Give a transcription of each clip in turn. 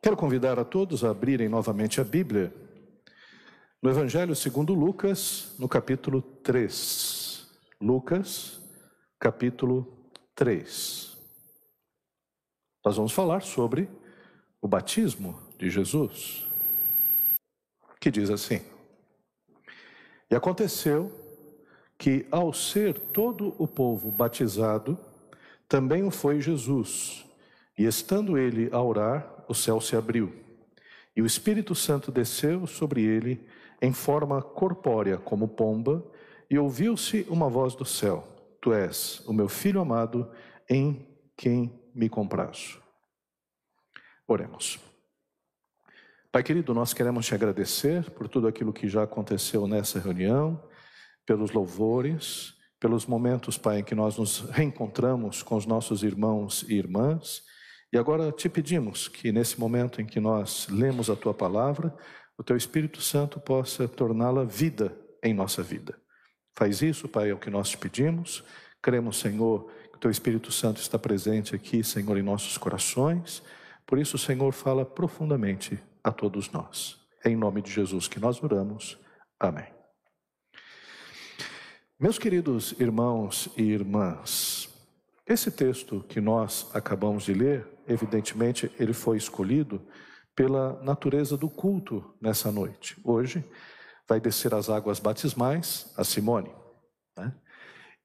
Quero convidar a todos a abrirem novamente a Bíblia no Evangelho segundo Lucas, no capítulo 3. Lucas, capítulo 3. Nós vamos falar sobre o batismo de Jesus, que diz assim: E aconteceu que, ao ser todo o povo batizado, também o foi Jesus. E estando ele a orar, o céu se abriu, e o Espírito Santo desceu sobre ele em forma corpórea como pomba, e ouviu-se uma voz do céu: Tu és o meu filho amado, em quem me comprazo. Oremos. Pai querido, nós queremos te agradecer por tudo aquilo que já aconteceu nessa reunião, pelos louvores, pelos momentos, Pai, em que nós nos reencontramos com os nossos irmãos e irmãs e agora te pedimos que nesse momento em que nós lemos a tua palavra, o teu Espírito Santo possa torná-la vida em nossa vida. Faz isso, Pai, é o que nós te pedimos. Cremos, Senhor, que o teu Espírito Santo está presente aqui, Senhor, em nossos corações. Por isso, Senhor, fala profundamente a todos nós. É em nome de Jesus que nós oramos. Amém. Meus queridos irmãos e irmãs, esse texto que nós acabamos de ler evidentemente, ele foi escolhido pela natureza do culto nessa noite. Hoje vai descer as águas batismais a Simone. Né?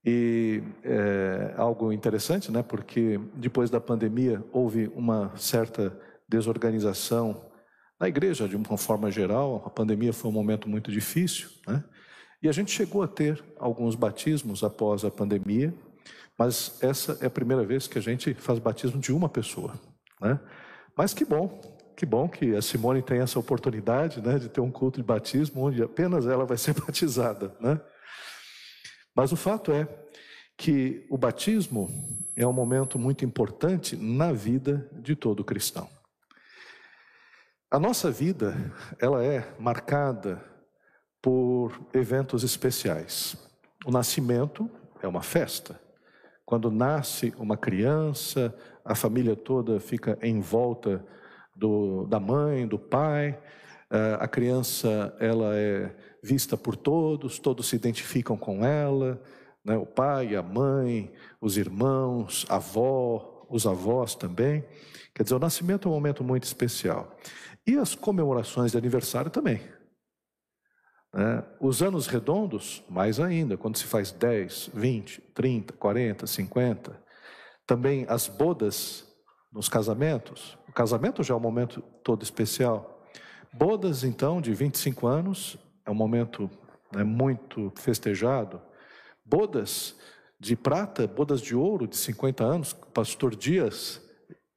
E é algo interessante, né? porque depois da pandemia houve uma certa desorganização na igreja de uma forma geral. A pandemia foi um momento muito difícil. Né? E a gente chegou a ter alguns batismos após a pandemia, mas essa é a primeira vez que a gente faz batismo de uma pessoa. Né? Mas que bom, que bom que a Simone tem essa oportunidade né, de ter um culto de batismo onde apenas ela vai ser batizada. Né? Mas o fato é que o batismo é um momento muito importante na vida de todo cristão. A nossa vida, ela é marcada por eventos especiais. O nascimento é uma festa. Quando nasce uma criança, a família toda fica em volta do, da mãe, do pai. Eh, a criança ela é vista por todos, todos se identificam com ela, né? o pai, a mãe, os irmãos, a avó, os avós também. Quer dizer, o nascimento é um momento muito especial. E as comemorações de aniversário também. Né? Os anos redondos, mais ainda, quando se faz 10, 20, 30, 40, 50. Também as bodas nos casamentos. O casamento já é um momento todo especial. Bodas, então, de 25 anos, é um momento né, muito festejado. Bodas de prata, bodas de ouro de 50 anos, pastor Dias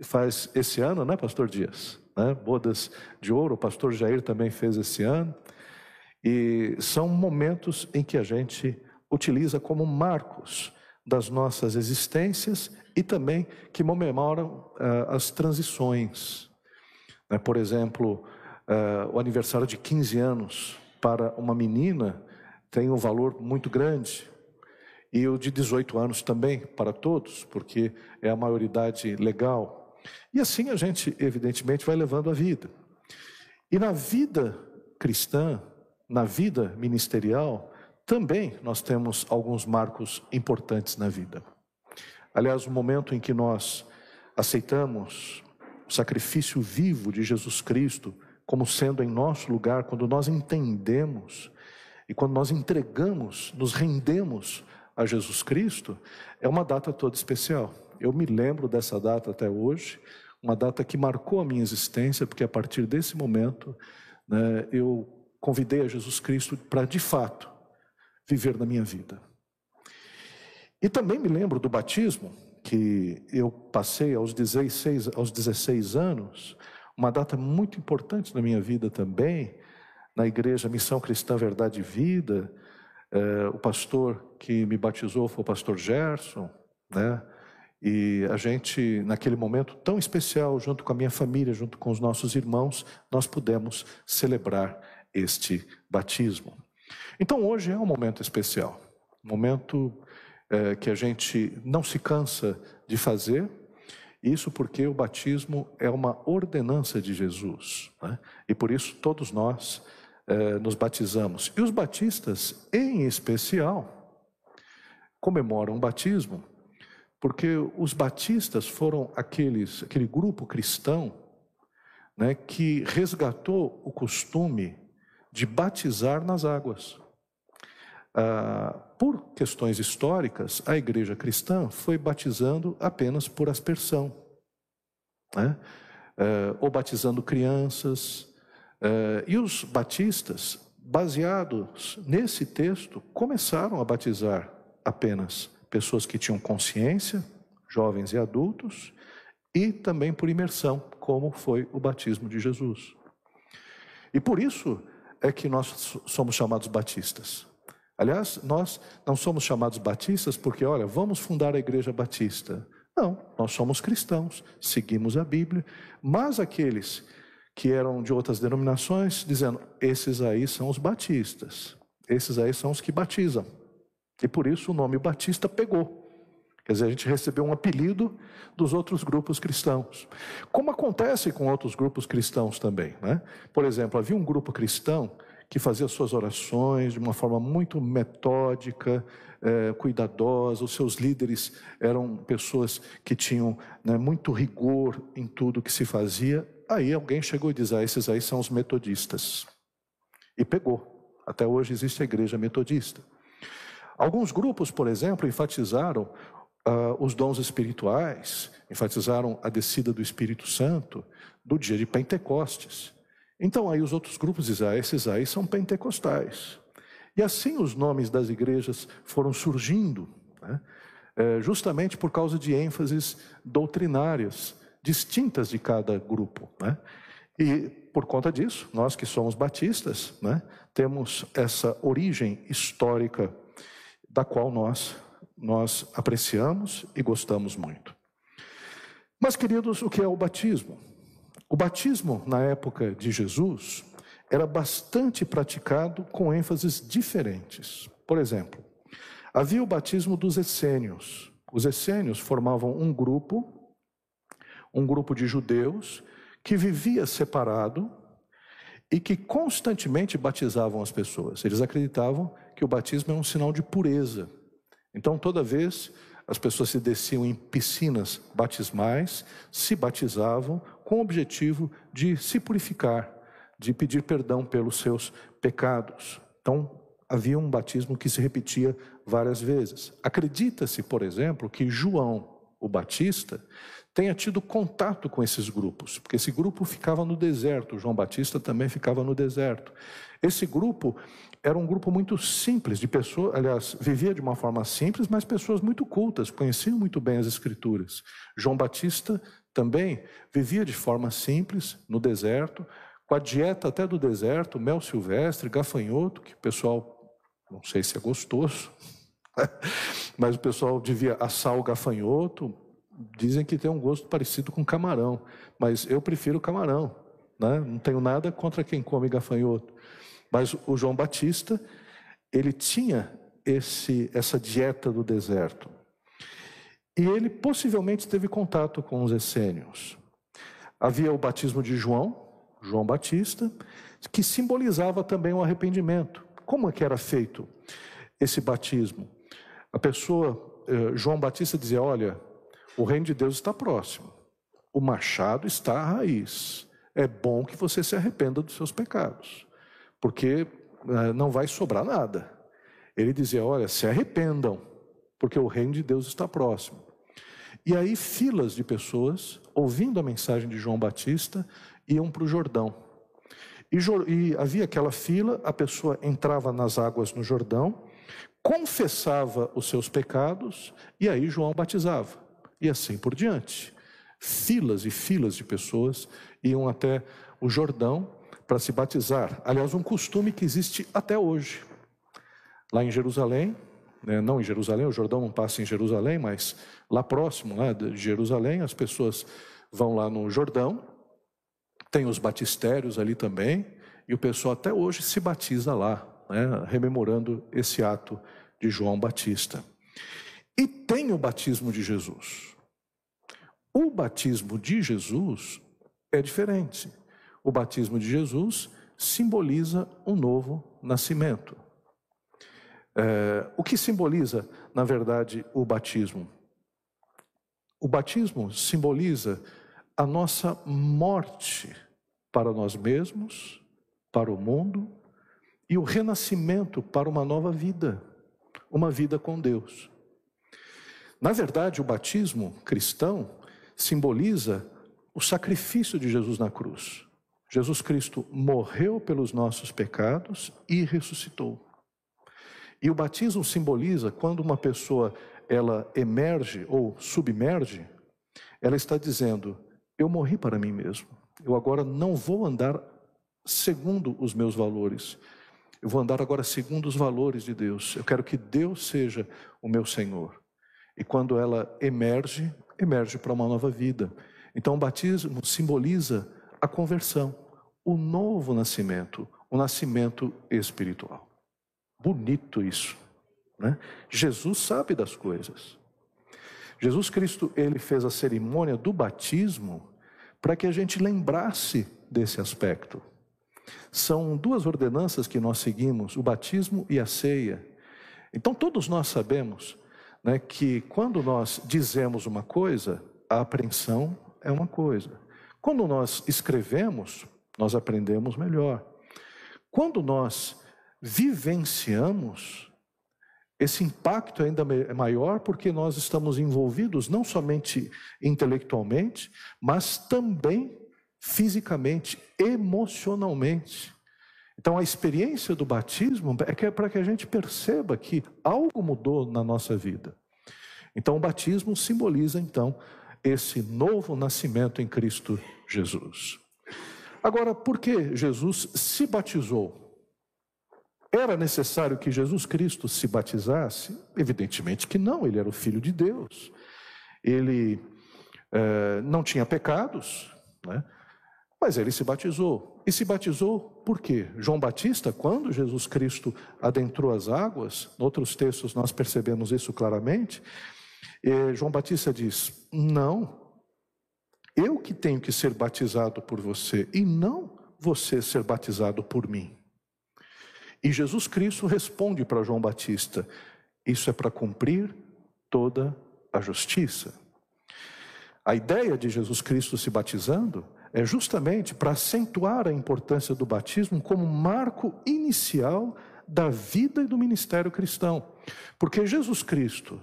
faz esse ano, né, pastor Dias? Né? Bodas de ouro, o pastor Jair também fez esse ano. E são momentos em que a gente utiliza como marcos das nossas existências e também que comemoram uh, as transições. Né? Por exemplo, uh, o aniversário de 15 anos para uma menina tem um valor muito grande. E o de 18 anos também, para todos, porque é a maioridade legal. E assim a gente, evidentemente, vai levando a vida. E na vida cristã, na vida ministerial, também nós temos alguns marcos importantes na vida. Aliás, o momento em que nós aceitamos o sacrifício vivo de Jesus Cristo como sendo em nosso lugar, quando nós entendemos e quando nós entregamos, nos rendemos a Jesus Cristo, é uma data toda especial. Eu me lembro dessa data até hoje, uma data que marcou a minha existência, porque a partir desse momento né, eu convidei a Jesus Cristo para, de fato, viver na minha vida. E também me lembro do batismo, que eu passei aos 16, aos 16 anos, uma data muito importante na minha vida também, na igreja Missão Cristã Verdade e Vida. É, o pastor que me batizou foi o pastor Gerson, né? E a gente, naquele momento tão especial, junto com a minha família, junto com os nossos irmãos, nós pudemos celebrar este batismo. Então hoje é um momento especial, um momento é, que a gente não se cansa de fazer Isso porque o batismo é uma ordenança de Jesus. Né? E por isso todos nós eh, nos batizamos. E os batistas, em especial, comemoram o batismo, porque os batistas foram aqueles, aquele grupo cristão né, que resgatou o costume de batizar nas águas. Ah, por questões históricas, a igreja cristã foi batizando apenas por aspersão, né? Eh, ou batizando crianças. Eh, e os batistas, baseados nesse texto, começaram a batizar apenas pessoas que tinham consciência, jovens e adultos, e também por imersão, como foi o batismo de Jesus. E por isso é que nós somos chamados batistas. Aliás, nós não somos chamados batistas porque, olha, vamos fundar a igreja batista. Não, nós somos cristãos, seguimos a Bíblia, mas aqueles que eram de outras denominações, dizendo: esses aí são os batistas, esses aí são os que batizam. E por isso o nome batista pegou. Quer dizer, a gente recebeu um apelido dos outros grupos cristãos. Como acontece com outros grupos cristãos também. Né? Por exemplo, havia um grupo cristão que fazia suas orações de uma forma muito metódica, é, cuidadosa, os seus líderes eram pessoas que tinham né, muito rigor em tudo que se fazia. Aí alguém chegou e diz: Ah, esses aí são os metodistas. E pegou. Até hoje existe a igreja metodista. Alguns grupos, por exemplo, enfatizaram uh, os dons espirituais, enfatizaram a descida do Espírito Santo do dia de Pentecostes. Então aí os outros grupos dizem, ah, esses aí são pentecostais. E assim os nomes das igrejas foram surgindo, né? é, justamente por causa de ênfases doutrinárias distintas de cada grupo. Né? E por conta disso, nós que somos batistas, né, temos essa origem histórica da qual nós, nós apreciamos e gostamos muito. Mas, queridos, o que é o batismo? O batismo, na época de Jesus, era bastante praticado com ênfases diferentes. Por exemplo, havia o batismo dos essênios. Os essênios formavam um grupo, um grupo de judeus, que vivia separado e que constantemente batizavam as pessoas. Eles acreditavam que o batismo é um sinal de pureza. Então, toda vez as pessoas se desciam em piscinas batismais, se batizavam com o objetivo de se purificar, de pedir perdão pelos seus pecados. Então, havia um batismo que se repetia várias vezes. Acredita-se, por exemplo, que João, o Batista, tenha tido contato com esses grupos, porque esse grupo ficava no deserto, João Batista também ficava no deserto. Esse grupo era um grupo muito simples, de pessoas, aliás, vivia de uma forma simples, mas pessoas muito cultas, conheciam muito bem as Escrituras. João Batista também vivia de forma simples, no deserto, com a dieta até do deserto, mel silvestre, gafanhoto, que o pessoal, não sei se é gostoso, mas o pessoal devia assar o gafanhoto, dizem que tem um gosto parecido com camarão, mas eu prefiro camarão, né? não tenho nada contra quem come gafanhoto. Mas o João Batista, ele tinha esse, essa dieta do deserto. E ele possivelmente teve contato com os essênios. Havia o batismo de João, João Batista, que simbolizava também o arrependimento. Como é que era feito esse batismo? A pessoa, eh, João Batista dizia: Olha, o reino de Deus está próximo, o machado está à raiz. É bom que você se arrependa dos seus pecados porque eh, não vai sobrar nada. Ele dizia: Olha, se arrependam, porque o reino de Deus está próximo. E aí, filas de pessoas, ouvindo a mensagem de João Batista, iam para o Jordão. E, e havia aquela fila, a pessoa entrava nas águas no Jordão, confessava os seus pecados, e aí João batizava. E assim por diante. Filas e filas de pessoas iam até o Jordão para se batizar. Aliás, um costume que existe até hoje. Lá em Jerusalém, né, não em Jerusalém, o Jordão não passa em Jerusalém, mas lá próximo lá de Jerusalém, as pessoas vão lá no Jordão, tem os batistérios ali também, e o pessoal até hoje se batiza lá, né, rememorando esse ato de João Batista. E tem o batismo de Jesus. O batismo de Jesus é diferente. O batismo de Jesus simboliza um novo nascimento. É, o que simboliza, na verdade, o batismo? O batismo simboliza a nossa morte para nós mesmos, para o mundo e o renascimento para uma nova vida, uma vida com Deus. Na verdade, o batismo cristão simboliza o sacrifício de Jesus na cruz. Jesus Cristo morreu pelos nossos pecados e ressuscitou. E o batismo simboliza quando uma pessoa ela emerge ou submerge, ela está dizendo: eu morri para mim mesmo. Eu agora não vou andar segundo os meus valores. Eu vou andar agora segundo os valores de Deus. Eu quero que Deus seja o meu Senhor. E quando ela emerge, emerge para uma nova vida. Então o batismo simboliza a conversão, o novo nascimento, o nascimento espiritual. Bonito isso, né? Jesus sabe das coisas. Jesus Cristo, ele fez a cerimônia do batismo para que a gente lembrasse desse aspecto. São duas ordenanças que nós seguimos, o batismo e a ceia. Então todos nós sabemos né, que quando nós dizemos uma coisa, a apreensão é uma coisa. Quando nós escrevemos, nós aprendemos melhor. Quando nós vivenciamos, esse impacto ainda é maior porque nós estamos envolvidos não somente intelectualmente, mas também fisicamente, emocionalmente. Então, a experiência do batismo é, é para que a gente perceba que algo mudou na nossa vida. Então, o batismo simboliza, então, esse novo nascimento em Cristo Jesus. Agora, por que Jesus se batizou? Era necessário que Jesus Cristo se batizasse? Evidentemente que não, ele era o Filho de Deus. Ele é, não tinha pecados, né? mas ele se batizou. E se batizou por quê? João Batista, quando Jesus Cristo adentrou as águas, em outros textos nós percebemos isso claramente, João Batista diz: Não, eu que tenho que ser batizado por você, e não você ser batizado por mim. E Jesus Cristo responde para João Batista: Isso é para cumprir toda a justiça. A ideia de Jesus Cristo se batizando é justamente para acentuar a importância do batismo como marco inicial da vida e do ministério cristão. Porque Jesus Cristo,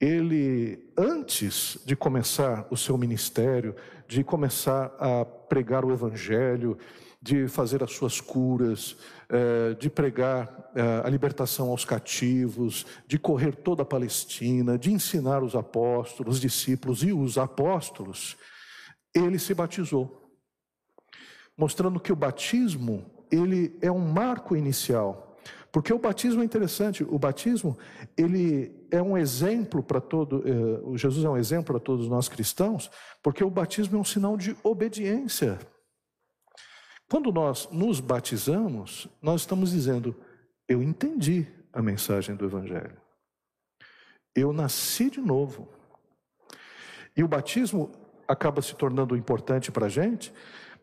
ele, antes de começar o seu ministério, de começar a pregar o evangelho, de fazer as suas curas, eh, de pregar eh, a libertação aos cativos, de correr toda a Palestina, de ensinar os apóstolos, os discípulos e os apóstolos, ele se batizou. Mostrando que o batismo, ele é um marco inicial porque o batismo é interessante, o batismo, ele é um exemplo para todo, eh, Jesus é um exemplo para todos nós cristãos, porque o batismo é um sinal de obediência. Quando nós nos batizamos, nós estamos dizendo, eu entendi a mensagem do Evangelho. Eu nasci de novo. E o batismo acaba se tornando importante para a gente,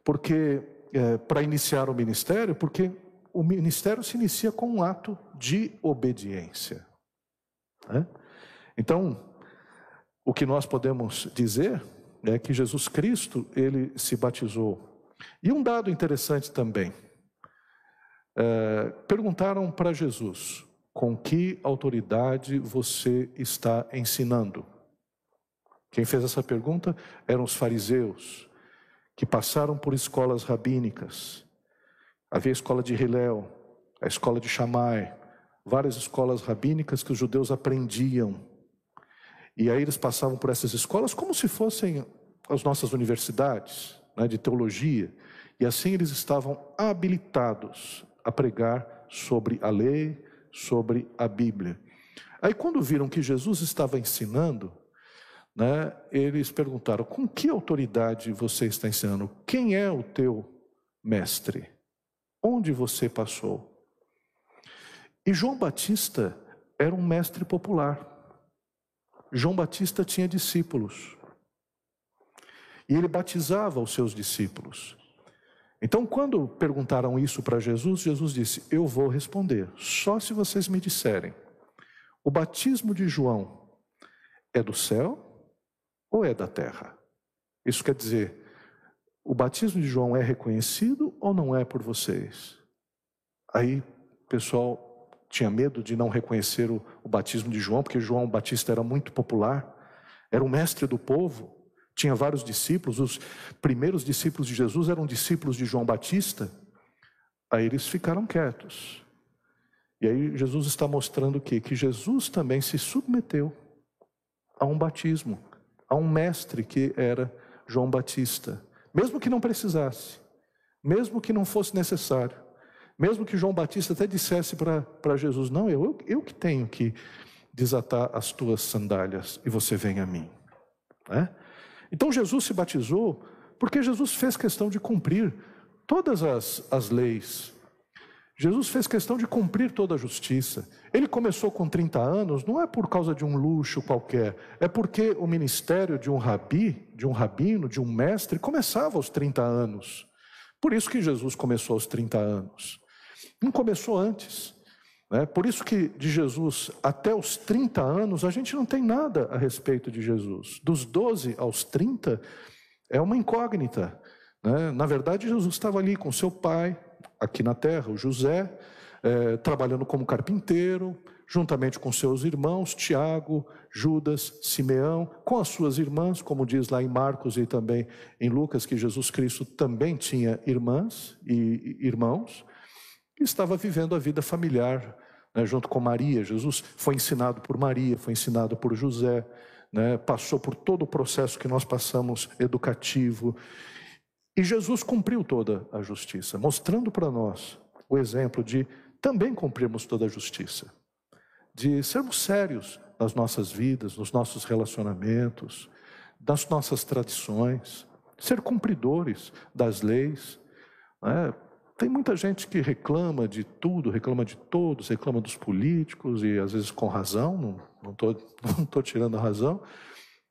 porque, é, para iniciar o ministério, porque o ministério se inicia com um ato de obediência. Né? Então, o que nós podemos dizer é que Jesus Cristo, ele se batizou. E um dado interessante também. É, perguntaram para Jesus, com que autoridade você está ensinando? Quem fez essa pergunta eram os fariseus, que passaram por escolas rabínicas Havia a escola de Hilel, a escola de Shammai, várias escolas rabínicas que os judeus aprendiam. E aí eles passavam por essas escolas como se fossem as nossas universidades né, de teologia. E assim eles estavam habilitados a pregar sobre a lei, sobre a Bíblia. Aí quando viram que Jesus estava ensinando, né, eles perguntaram: com que autoridade você está ensinando? Quem é o teu mestre? Onde você passou? E João Batista era um mestre popular. João Batista tinha discípulos. e ele batizava os seus discípulos. Então, quando perguntaram isso para Jesus, Jesus disse: Eu vou responder, só se vocês me disserem: o batismo de João é do céu ou é da terra? Isso quer dizer, o batismo de João é reconhecido ou não é por vocês? Aí pessoal tinha medo de não reconhecer o, o batismo de João, porque João Batista era muito popular, era o mestre do povo, tinha vários discípulos, os primeiros discípulos de Jesus eram discípulos de João Batista. Aí eles ficaram quietos. E aí Jesus está mostrando o quê? Que Jesus também se submeteu a um batismo, a um mestre que era João Batista, mesmo que não precisasse, mesmo que não fosse necessário, mesmo que João Batista até dissesse para Jesus: Não, eu, eu, eu que tenho que desatar as tuas sandálias e você vem a mim. Né? Então Jesus se batizou porque Jesus fez questão de cumprir todas as, as leis. Jesus fez questão de cumprir toda a justiça. Ele começou com 30 anos, não é por causa de um luxo qualquer, é porque o ministério de um rabi, de um rabino, de um mestre, começava aos 30 anos. Por isso que Jesus começou aos 30 anos. Não começou antes. Né? Por isso que de Jesus até os 30 anos, a gente não tem nada a respeito de Jesus. Dos 12 aos 30, é uma incógnita. Né? Na verdade, Jesus estava ali com seu pai, aqui na terra, o José, é, trabalhando como carpinteiro, juntamente com seus irmãos, Tiago, Judas, Simeão, com as suas irmãs, como diz lá em Marcos e também em Lucas, que Jesus Cristo também tinha irmãs e irmãos, e estava vivendo a vida familiar né, junto com Maria. Jesus foi ensinado por Maria, foi ensinado por José, né, passou por todo o processo que nós passamos educativo, e Jesus cumpriu toda a justiça, mostrando para nós o exemplo de também cumprirmos toda a justiça, de sermos sérios nas nossas vidas, nos nossos relacionamentos, das nossas tradições, ser cumpridores das leis. Né? Tem muita gente que reclama de tudo, reclama de todos, reclama dos políticos e às vezes com razão, não estou não tô tirando a razão,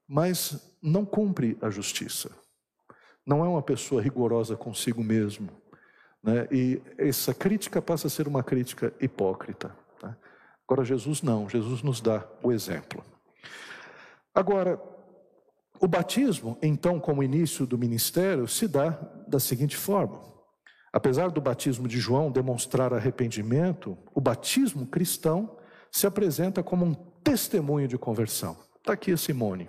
mas não cumpre a justiça não é uma pessoa rigorosa consigo mesmo. Né? E essa crítica passa a ser uma crítica hipócrita. Né? Agora, Jesus não, Jesus nos dá o exemplo. Agora, o batismo, então, como início do ministério, se dá da seguinte forma: apesar do batismo de João demonstrar arrependimento, o batismo cristão se apresenta como um testemunho de conversão. Está aqui a Simone.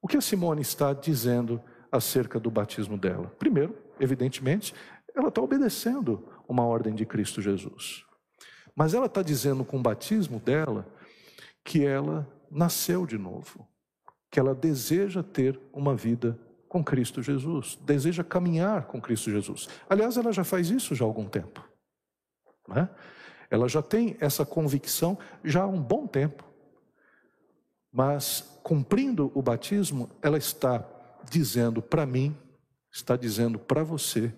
O que a Simone está dizendo? Acerca do batismo dela? Primeiro, evidentemente, ela está obedecendo uma ordem de Cristo Jesus. Mas ela está dizendo com o batismo dela que ela nasceu de novo, que ela deseja ter uma vida com Cristo Jesus, deseja caminhar com Cristo Jesus. Aliás, ela já faz isso já há algum tempo. Né? Ela já tem essa convicção já há um bom tempo. Mas, cumprindo o batismo, ela está dizendo para mim, está dizendo para você,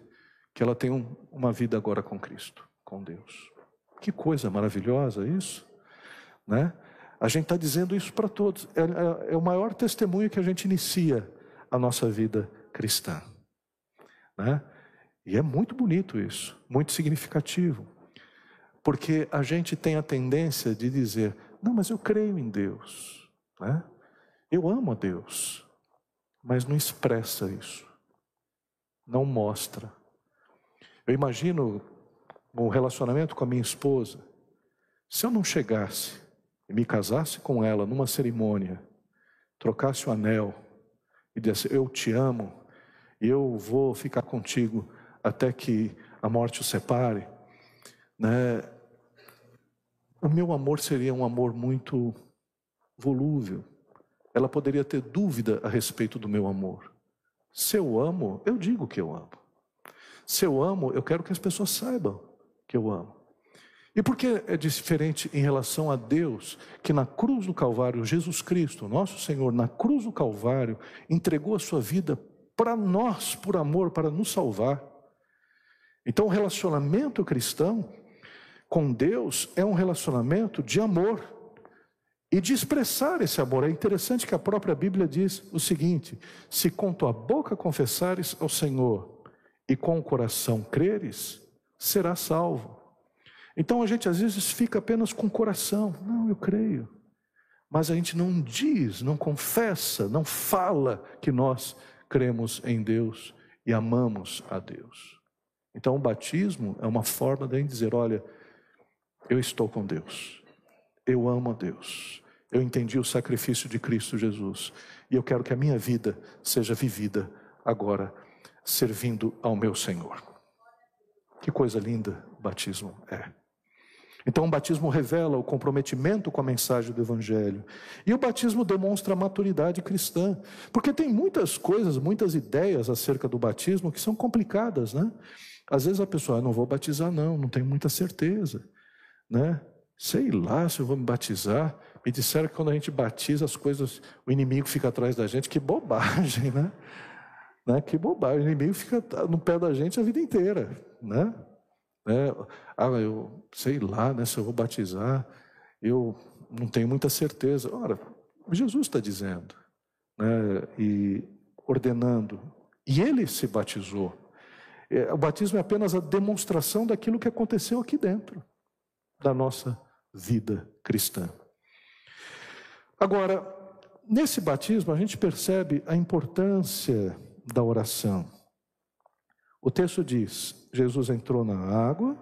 que ela tem um, uma vida agora com Cristo, com Deus. Que coisa maravilhosa isso, né? A gente está dizendo isso para todos. É, é, é, o maior testemunho que a gente inicia a nossa vida cristã, né? E é muito bonito isso, muito significativo, porque a gente tem a tendência de dizer: não, mas eu creio em Deus, né? Eu amo a Deus mas não expressa isso, não mostra. Eu imagino um relacionamento com a minha esposa, se eu não chegasse e me casasse com ela numa cerimônia, trocasse o anel e dissesse: Eu te amo, e eu vou ficar contigo até que a morte o separe, né? O meu amor seria um amor muito volúvel, ela poderia ter dúvida a respeito do meu amor. Se eu amo, eu digo que eu amo. Se eu amo, eu quero que as pessoas saibam que eu amo. E por que é diferente em relação a Deus, que na cruz do Calvário, Jesus Cristo, nosso Senhor, na cruz do Calvário, entregou a sua vida para nós, por amor, para nos salvar? Então, o relacionamento cristão com Deus é um relacionamento de amor. E de expressar esse amor. É interessante que a própria Bíblia diz o seguinte: se com tua boca confessares ao Senhor e com o coração creres, será salvo. Então a gente às vezes fica apenas com o coração, não, eu creio. Mas a gente não diz, não confessa, não fala que nós cremos em Deus e amamos a Deus. Então o batismo é uma forma de dizer: olha, eu estou com Deus, eu amo a Deus, eu entendi o sacrifício de Cristo Jesus e eu quero que a minha vida seja vivida agora, servindo ao meu Senhor. Que coisa linda batismo é. Então, o batismo revela o comprometimento com a mensagem do Evangelho. E o batismo demonstra a maturidade cristã. Porque tem muitas coisas, muitas ideias acerca do batismo que são complicadas, né? Às vezes a pessoa, ah, não vou batizar, não, não tenho muita certeza, né? Sei lá se eu vou me batizar. Me disseram que quando a gente batiza as coisas, o inimigo fica atrás da gente. Que bobagem, né? né? Que bobagem. O inimigo fica no pé da gente a vida inteira, né? Né? Ah, eu sei lá, né, se eu vou batizar, eu não tenho muita certeza. Ora, Jesus está dizendo, né, e ordenando, e ele se batizou. É, o batismo é apenas a demonstração daquilo que aconteceu aqui dentro da nossa vida cristã. Agora, nesse batismo, a gente percebe a importância da oração. O texto diz: Jesus entrou na água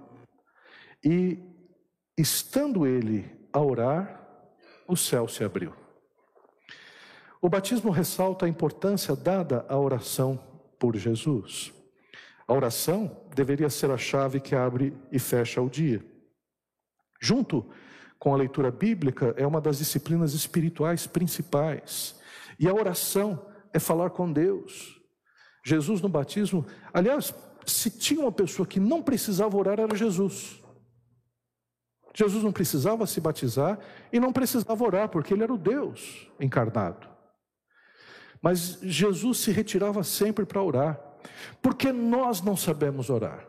e, estando ele a orar, o céu se abriu. O batismo ressalta a importância dada à oração por Jesus. A oração deveria ser a chave que abre e fecha o dia. Junto com a leitura bíblica, é uma das disciplinas espirituais principais. E a oração é falar com Deus. Jesus no batismo, aliás, se tinha uma pessoa que não precisava orar, era Jesus. Jesus não precisava se batizar e não precisava orar, porque ele era o Deus encarnado. Mas Jesus se retirava sempre para orar, porque nós não sabemos orar.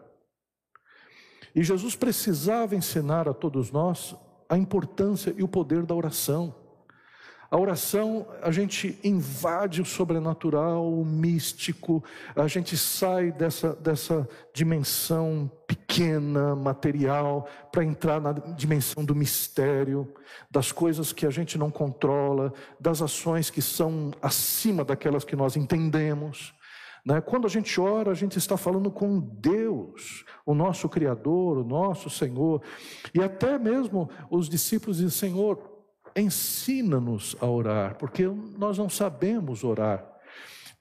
E Jesus precisava ensinar a todos nós a importância e o poder da oração. A oração, a gente invade o sobrenatural, o místico, a gente sai dessa, dessa dimensão pequena, material, para entrar na dimensão do mistério, das coisas que a gente não controla, das ações que são acima daquelas que nós entendemos. Né? Quando a gente ora, a gente está falando com Deus, o nosso Criador, o nosso Senhor, e até mesmo os discípulos dizem: Senhor, ensina-nos a orar, porque nós não sabemos orar.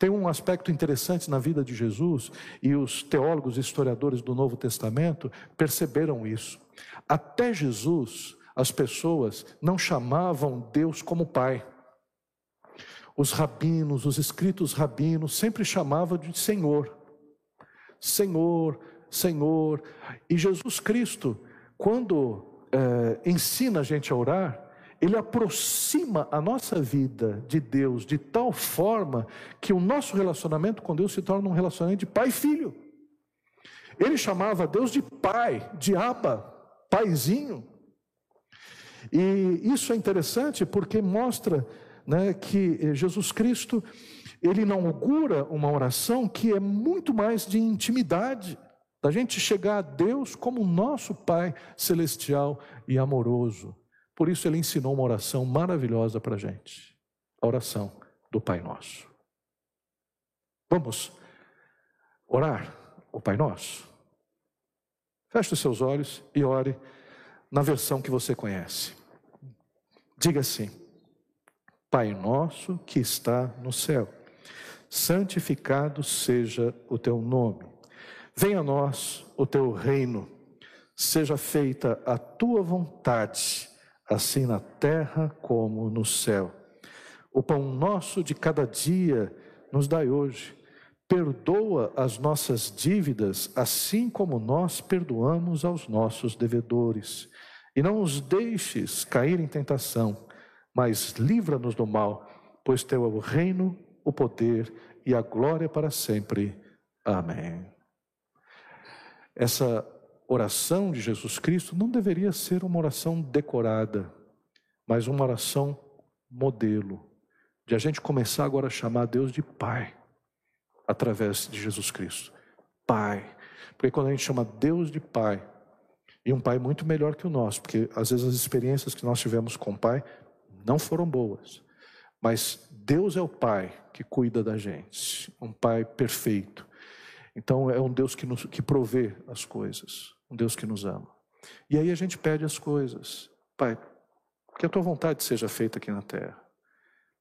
Tem um aspecto interessante na vida de Jesus, e os teólogos e historiadores do Novo Testamento perceberam isso. Até Jesus, as pessoas não chamavam Deus como Pai. Os rabinos, os escritos rabinos, sempre chamavam de Senhor. Senhor, Senhor. E Jesus Cristo, quando é, ensina a gente a orar, ele aproxima a nossa vida de Deus de tal forma que o nosso relacionamento com Deus se torna um relacionamento de pai e filho. Ele chamava Deus de pai, de aba, paizinho. E isso é interessante porque mostra né, que Jesus Cristo ele inaugura uma oração que é muito mais de intimidade, da gente chegar a Deus como nosso Pai celestial e amoroso. Por isso ele ensinou uma oração maravilhosa para a gente. A oração do Pai Nosso. Vamos orar o Pai Nosso? Feche os seus olhos e ore na versão que você conhece. Diga assim: Pai nosso que está no céu, santificado seja o teu nome. Venha a nós o teu reino. Seja feita a tua vontade assim na terra como no céu. O pão nosso de cada dia nos dai hoje. Perdoa as nossas dívidas, assim como nós perdoamos aos nossos devedores. E não nos deixes cair em tentação, mas livra-nos do mal, pois teu é o reino, o poder e a glória para sempre. Amém. Essa oração de Jesus Cristo não deveria ser uma oração decorada, mas uma oração modelo, de a gente começar agora a chamar Deus de Pai, através de Jesus Cristo. Pai. Porque quando a gente chama Deus de Pai, e um pai muito melhor que o nosso, porque às vezes as experiências que nós tivemos com o pai não foram boas. Mas Deus é o pai que cuida da gente, um pai perfeito. Então é um Deus que, nos, que provê as coisas, um Deus que nos ama. E aí a gente pede as coisas. Pai, que a tua vontade seja feita aqui na terra.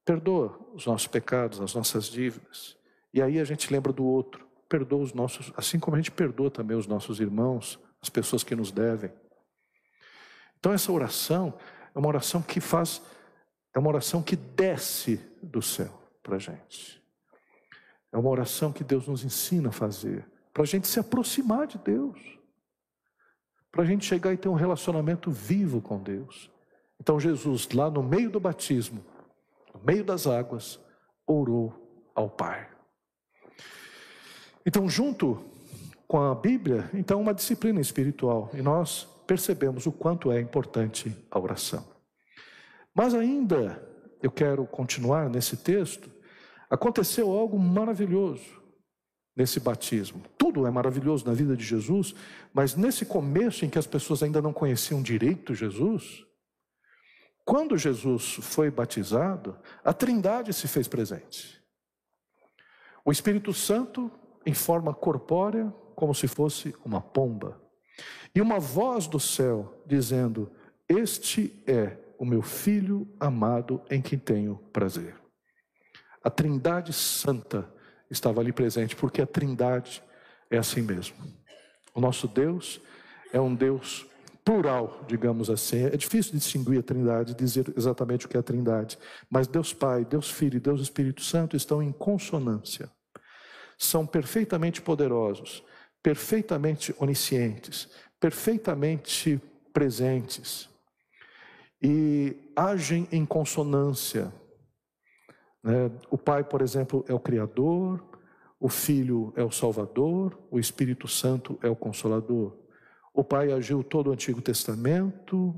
Perdoa os nossos pecados, as nossas dívidas. E aí a gente lembra do outro. Perdoa os nossos, assim como a gente perdoa também os nossos irmãos, as pessoas que nos devem. Então essa oração é uma oração que faz, é uma oração que desce do céu para a gente. É uma oração que Deus nos ensina a fazer, para a gente se aproximar de Deus, para a gente chegar e ter um relacionamento vivo com Deus. Então Jesus, lá no meio do batismo, no meio das águas, orou ao Pai. Então, junto com a Bíblia, então, uma disciplina espiritual. E nós percebemos o quanto é importante a oração. Mas ainda, eu quero continuar nesse texto. Aconteceu algo maravilhoso nesse batismo. Tudo é maravilhoso na vida de Jesus, mas nesse começo em que as pessoas ainda não conheciam direito Jesus, quando Jesus foi batizado, a Trindade se fez presente. O Espírito Santo, em forma corpórea, como se fosse uma pomba. E uma voz do céu dizendo: Este é o meu filho amado em quem tenho prazer. A Trindade Santa estava ali presente, porque a Trindade é assim mesmo. O nosso Deus é um Deus plural, digamos assim. É difícil distinguir a Trindade, dizer exatamente o que é a Trindade, mas Deus Pai, Deus Filho e Deus Espírito Santo estão em consonância. São perfeitamente poderosos perfeitamente oniscientes, perfeitamente presentes e agem em consonância. Né? O Pai, por exemplo, é o Criador, o Filho é o Salvador, o Espírito Santo é o Consolador. O Pai agiu todo o Antigo Testamento,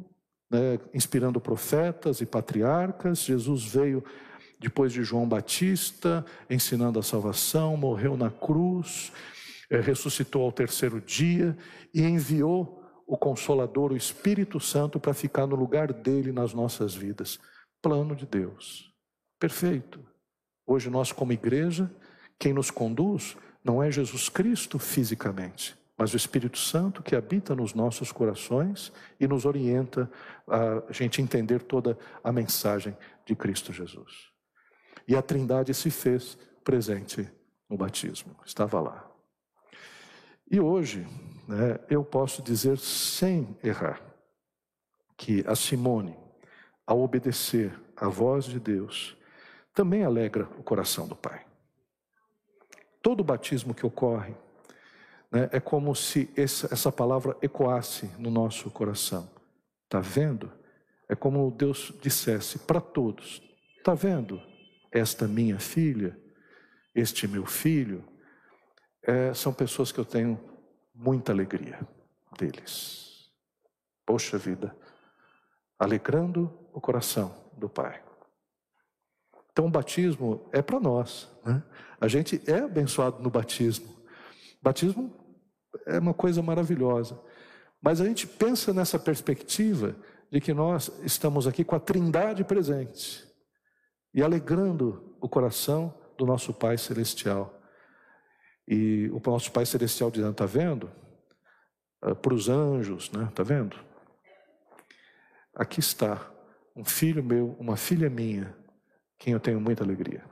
né, inspirando profetas e patriarcas. Jesus veio depois de João Batista, ensinando a salvação, morreu na cruz é, ressuscitou ao terceiro dia e enviou o Consolador, o Espírito Santo, para ficar no lugar dele nas nossas vidas. Plano de Deus. Perfeito. Hoje, nós, como igreja, quem nos conduz não é Jesus Cristo fisicamente, mas o Espírito Santo que habita nos nossos corações e nos orienta a gente entender toda a mensagem de Cristo Jesus. E a Trindade se fez presente no batismo, estava lá. E hoje, né, eu posso dizer sem errar que a Simone, ao obedecer à voz de Deus, também alegra o coração do Pai. Todo batismo que ocorre né, é como se essa, essa palavra ecoasse no nosso coração. Está vendo? É como Deus dissesse para todos: Está vendo? Esta minha filha, este meu filho, é, são pessoas que eu tenho muita alegria deles. Poxa vida, alegrando o coração do Pai. Então, o batismo é para nós. Né? A gente é abençoado no batismo. Batismo é uma coisa maravilhosa. Mas a gente pensa nessa perspectiva de que nós estamos aqui com a Trindade presente e alegrando o coração do nosso Pai Celestial. E o nosso Pai Celestial dizendo: está vendo? Ah, Para os anjos, né? Está vendo? Aqui está um filho meu, uma filha minha, quem eu tenho muita alegria.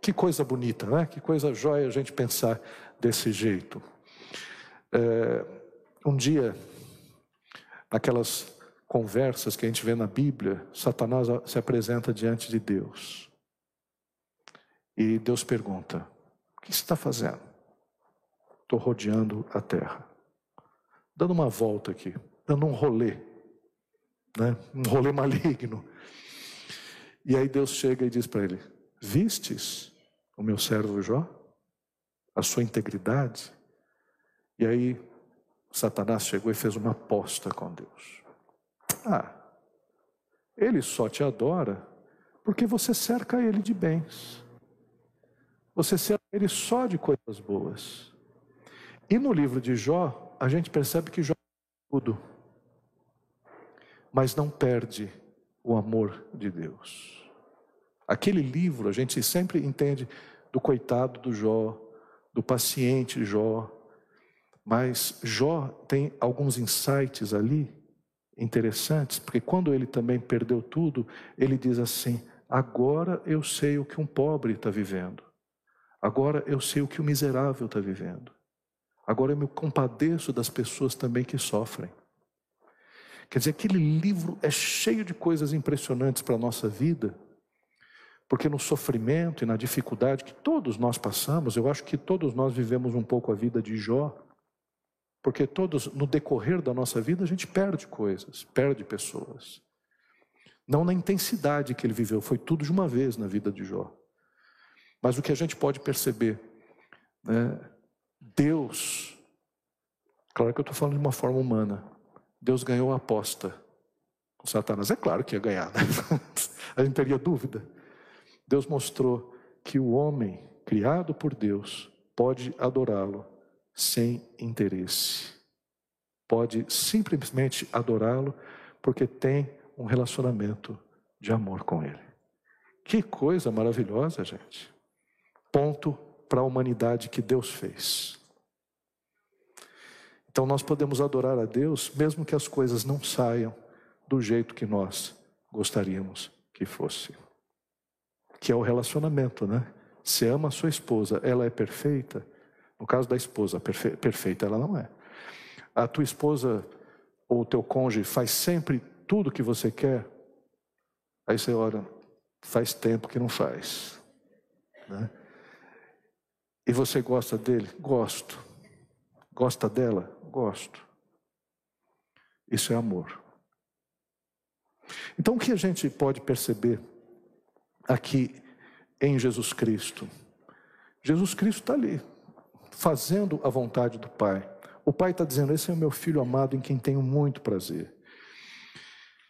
Que coisa bonita, né? Que coisa jóia a gente pensar desse jeito. É, um dia, aquelas conversas que a gente vê na Bíblia, Satanás se apresenta diante de Deus. E Deus pergunta: que você está fazendo? Estou rodeando a terra. Dando uma volta aqui, dando um rolê, né? um rolê maligno. E aí Deus chega e diz para ele: Vistes o meu servo Jó? A sua integridade? E aí Satanás chegou e fez uma aposta com Deus. Ah, Ele só te adora porque você cerca ele de bens. Você cerca ele só de coisas boas. E no livro de Jó, a gente percebe que Jó é tudo, mas não perde o amor de Deus. Aquele livro, a gente sempre entende do coitado do Jó, do paciente Jó, mas Jó tem alguns insights ali interessantes, porque quando ele também perdeu tudo, ele diz assim: agora eu sei o que um pobre está vivendo, agora eu sei o que o miserável está vivendo, agora eu me compadeço das pessoas também que sofrem. Quer dizer, aquele livro é cheio de coisas impressionantes para a nossa vida, porque no sofrimento e na dificuldade que todos nós passamos, eu acho que todos nós vivemos um pouco a vida de Jó, porque todos, no decorrer da nossa vida, a gente perde coisas, perde pessoas. Não na intensidade que ele viveu, foi tudo de uma vez na vida de Jó. Mas o que a gente pode perceber, né, Deus, claro que eu estou falando de uma forma humana, Deus ganhou a aposta com Satanás. É claro que ia ganhar, né? a gente teria dúvida. Deus mostrou que o homem, criado por Deus, pode adorá-lo sem interesse. Pode simplesmente adorá-lo porque tem um relacionamento de amor com ele. Que coisa maravilhosa, gente. Ponto para a humanidade que Deus fez. Então nós podemos adorar a Deus mesmo que as coisas não saiam do jeito que nós gostaríamos que fosse. Que é o relacionamento, né? Você ama a sua esposa, ela é perfeita, no caso da esposa, perfe perfeita ela não é. A tua esposa ou o teu cônjuge faz sempre tudo que você quer, aí você olha, faz tempo que não faz. Né? E você gosta dele? Gosto. Gosta dela? Gosto. Isso é amor. Então o que a gente pode perceber aqui em Jesus Cristo? Jesus Cristo está ali, fazendo a vontade do Pai. O Pai está dizendo: Esse é o meu filho amado em quem tenho muito prazer.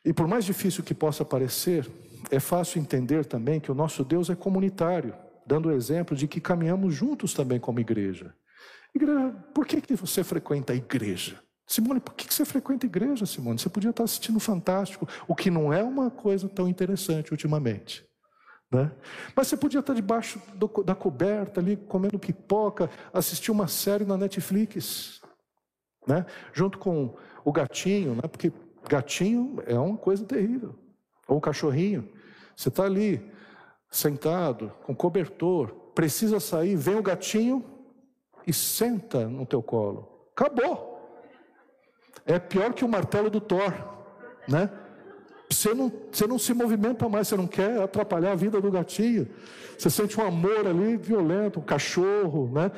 E por mais difícil que possa parecer, é fácil entender também que o nosso Deus é comunitário, dando o exemplo de que caminhamos juntos também como igreja. Igreja, por que, que você frequenta a igreja? Simone, por que, que você frequenta a igreja, Simone? Você podia estar assistindo Fantástico, o que não é uma coisa tão interessante ultimamente. Né? Mas você podia estar debaixo do, da coberta ali, comendo pipoca, assistir uma série na Netflix, né? junto com o gatinho, né? porque gatinho é uma coisa terrível, ou o cachorrinho. Você está ali, sentado, com cobertor, precisa sair, vem o gatinho e senta no teu colo. Acabou. É pior que o martelo do Thor, né? Você não, você não se movimenta mais, você não quer atrapalhar a vida do gatinho. Você sente um amor ali violento, um cachorro, né?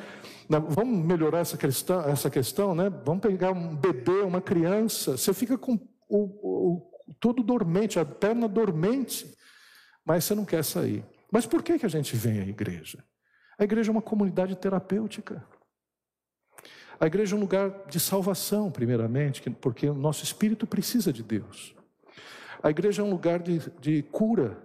Vamos melhorar essa questão, essa questão, né? Vamos pegar um bebê, uma criança. Você fica com o, o, todo dormente, a perna dormente, mas você não quer sair. Mas por que, que a gente vem à igreja? A igreja é uma comunidade terapêutica. A igreja é um lugar de salvação, primeiramente, porque o nosso espírito precisa de Deus. A igreja é um lugar de, de cura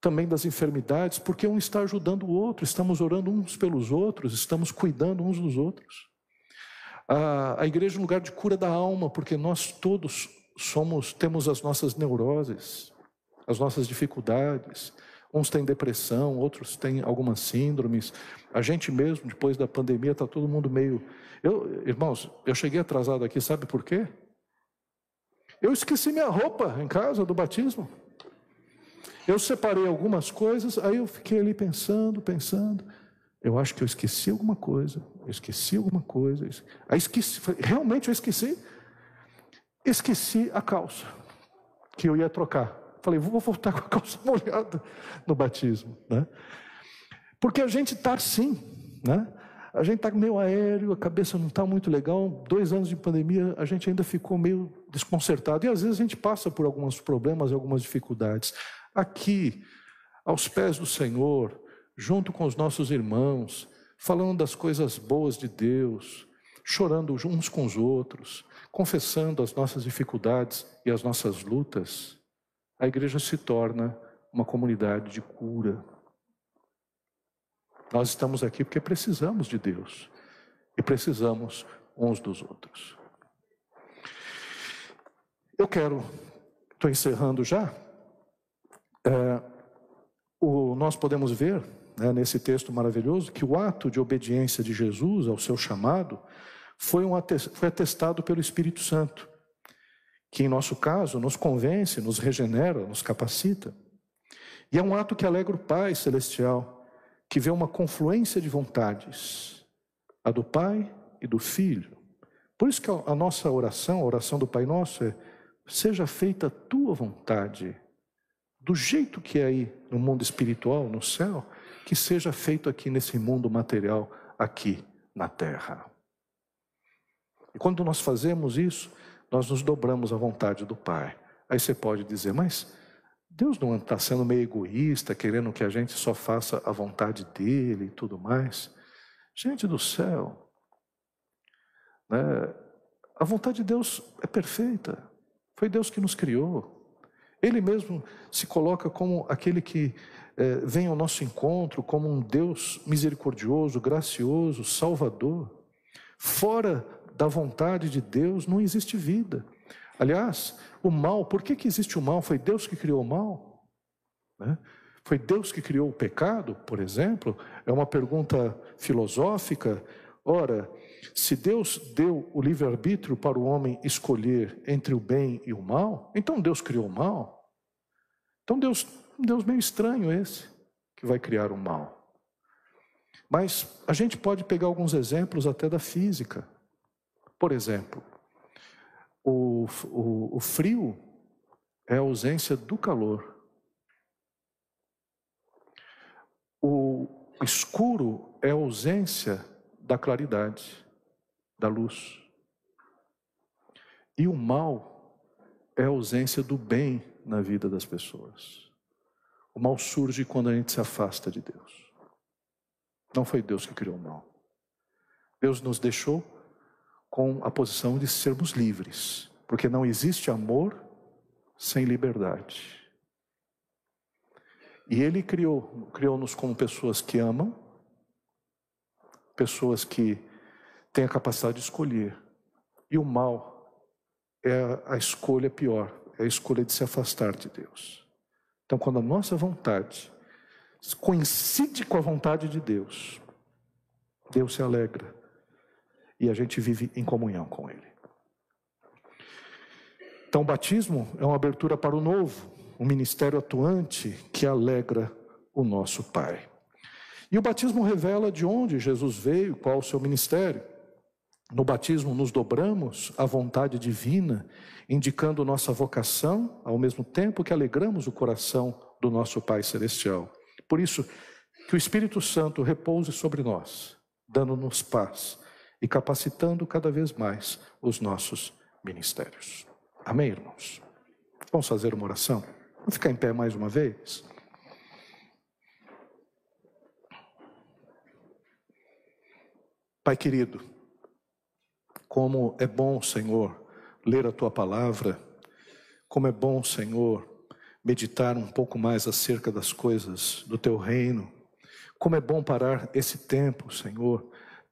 também das enfermidades, porque um está ajudando o outro, estamos orando uns pelos outros, estamos cuidando uns dos outros. A, a igreja é um lugar de cura da alma, porque nós todos somos, temos as nossas neuroses, as nossas dificuldades. Uns têm depressão, outros têm algumas síndromes. A gente mesmo, depois da pandemia, está todo mundo meio. Eu, irmãos, eu cheguei atrasado aqui, sabe por quê? Eu esqueci minha roupa em casa do batismo. Eu separei algumas coisas, aí eu fiquei ali pensando, pensando. Eu acho que eu esqueci alguma coisa, eu esqueci alguma coisa. Aí esqueci, realmente eu esqueci. Esqueci a calça que eu ia trocar. Falei, vou voltar com a calça molhada no batismo, né? Porque a gente está assim, né? A gente está meio aéreo, a cabeça não está muito legal. Dois anos de pandemia, a gente ainda ficou meio desconcertado. E às vezes a gente passa por alguns problemas e algumas dificuldades. Aqui, aos pés do Senhor, junto com os nossos irmãos, falando das coisas boas de Deus, chorando uns com os outros, confessando as nossas dificuldades e as nossas lutas, a igreja se torna uma comunidade de cura. Nós estamos aqui porque precisamos de Deus e precisamos uns dos outros. Eu quero, estou encerrando já. É, o, nós podemos ver né, nesse texto maravilhoso que o ato de obediência de Jesus ao seu chamado foi, um, foi atestado pelo Espírito Santo, que em nosso caso nos convence, nos regenera, nos capacita. E é um ato que alegra o Pai Celestial, que vê uma confluência de vontades, a do Pai e do Filho. Por isso que a nossa oração, a oração do Pai Nosso é: seja feita a tua vontade, do jeito que é aí no mundo espiritual, no céu, que seja feito aqui nesse mundo material, aqui na terra. E quando nós fazemos isso, nós nos dobramos à vontade do Pai. Aí você pode dizer, mas Deus não está sendo meio egoísta, querendo que a gente só faça a vontade dele e tudo mais. Gente do céu, né? a vontade de Deus é perfeita. Foi Deus que nos criou. Ele mesmo se coloca como aquele que é, vem ao nosso encontro, como um Deus misericordioso, gracioso, salvador. Fora da vontade de Deus não existe vida. Aliás, o mal, por que, que existe o mal? Foi Deus que criou o mal? Né? Foi Deus que criou o pecado, por exemplo? É uma pergunta filosófica. Ora, se Deus deu o livre-arbítrio para o homem escolher entre o bem e o mal, então Deus criou o mal. Então Deus, Deus meio estranho esse, que vai criar o mal. Mas a gente pode pegar alguns exemplos até da física. Por exemplo, o, o, o frio é a ausência do calor. O escuro é a ausência da claridade, da luz. E o mal é a ausência do bem na vida das pessoas. O mal surge quando a gente se afasta de Deus. Não foi Deus que criou o mal. Deus nos deixou com a posição de sermos livres, porque não existe amor sem liberdade. E Ele criou, criou-nos como pessoas que amam, pessoas que têm a capacidade de escolher. E o mal é a escolha pior, é a escolha de se afastar de Deus. Então, quando a nossa vontade coincide com a vontade de Deus, Deus se alegra e a gente vive em comunhão com Ele. Então, o batismo é uma abertura para o novo, um ministério atuante que alegra o nosso Pai. E o batismo revela de onde Jesus veio, qual o seu ministério. No batismo, nos dobramos à vontade divina, indicando nossa vocação, ao mesmo tempo que alegramos o coração do nosso Pai Celestial. Por isso, que o Espírito Santo repouse sobre nós, dando-nos paz e capacitando cada vez mais os nossos ministérios. Amém, irmãos? Vamos fazer uma oração? Vamos ficar em pé mais uma vez? Pai querido, como é bom, Senhor, ler a tua palavra, como é bom, Senhor, meditar um pouco mais acerca das coisas do teu reino, como é bom parar esse tempo, Senhor,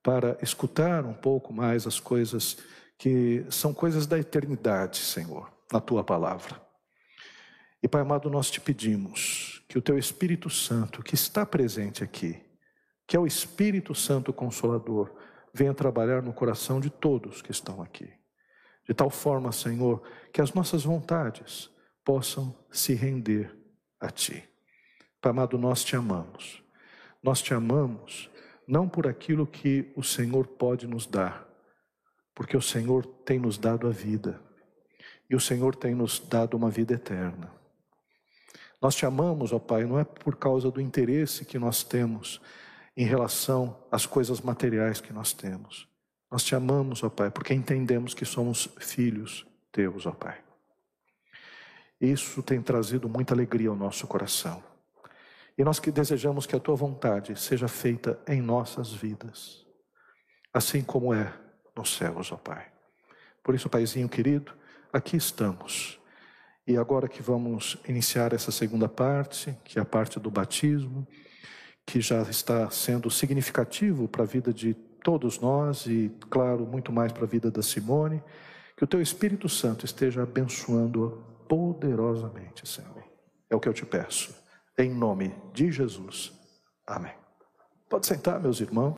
para escutar um pouco mais as coisas que são coisas da eternidade, Senhor, na tua palavra. E Pai amado, nós te pedimos que o teu Espírito Santo, que está presente aqui, que é o Espírito Santo Consolador, venha trabalhar no coração de todos que estão aqui. De tal forma, Senhor, que as nossas vontades possam se render a Ti. Pai amado, nós te amamos. Nós te amamos não por aquilo que o Senhor pode nos dar, porque o Senhor tem nos dado a vida e o Senhor tem nos dado uma vida eterna. Nós te amamos, ó Pai, não é por causa do interesse que nós temos em relação às coisas materiais que nós temos. Nós te amamos, ó Pai, porque entendemos que somos filhos teus, ó Pai. Isso tem trazido muita alegria ao nosso coração. E nós que desejamos que a tua vontade seja feita em nossas vidas, assim como é nos céus, ó Pai. Por isso, Paizinho querido, aqui estamos. E agora que vamos iniciar essa segunda parte, que é a parte do batismo, que já está sendo significativo para a vida de todos nós e, claro, muito mais para a vida da Simone, que o teu Espírito Santo esteja abençoando poderosamente, Senhor. É o que eu te peço. Em nome de Jesus. Amém. Pode sentar, meus irmãos.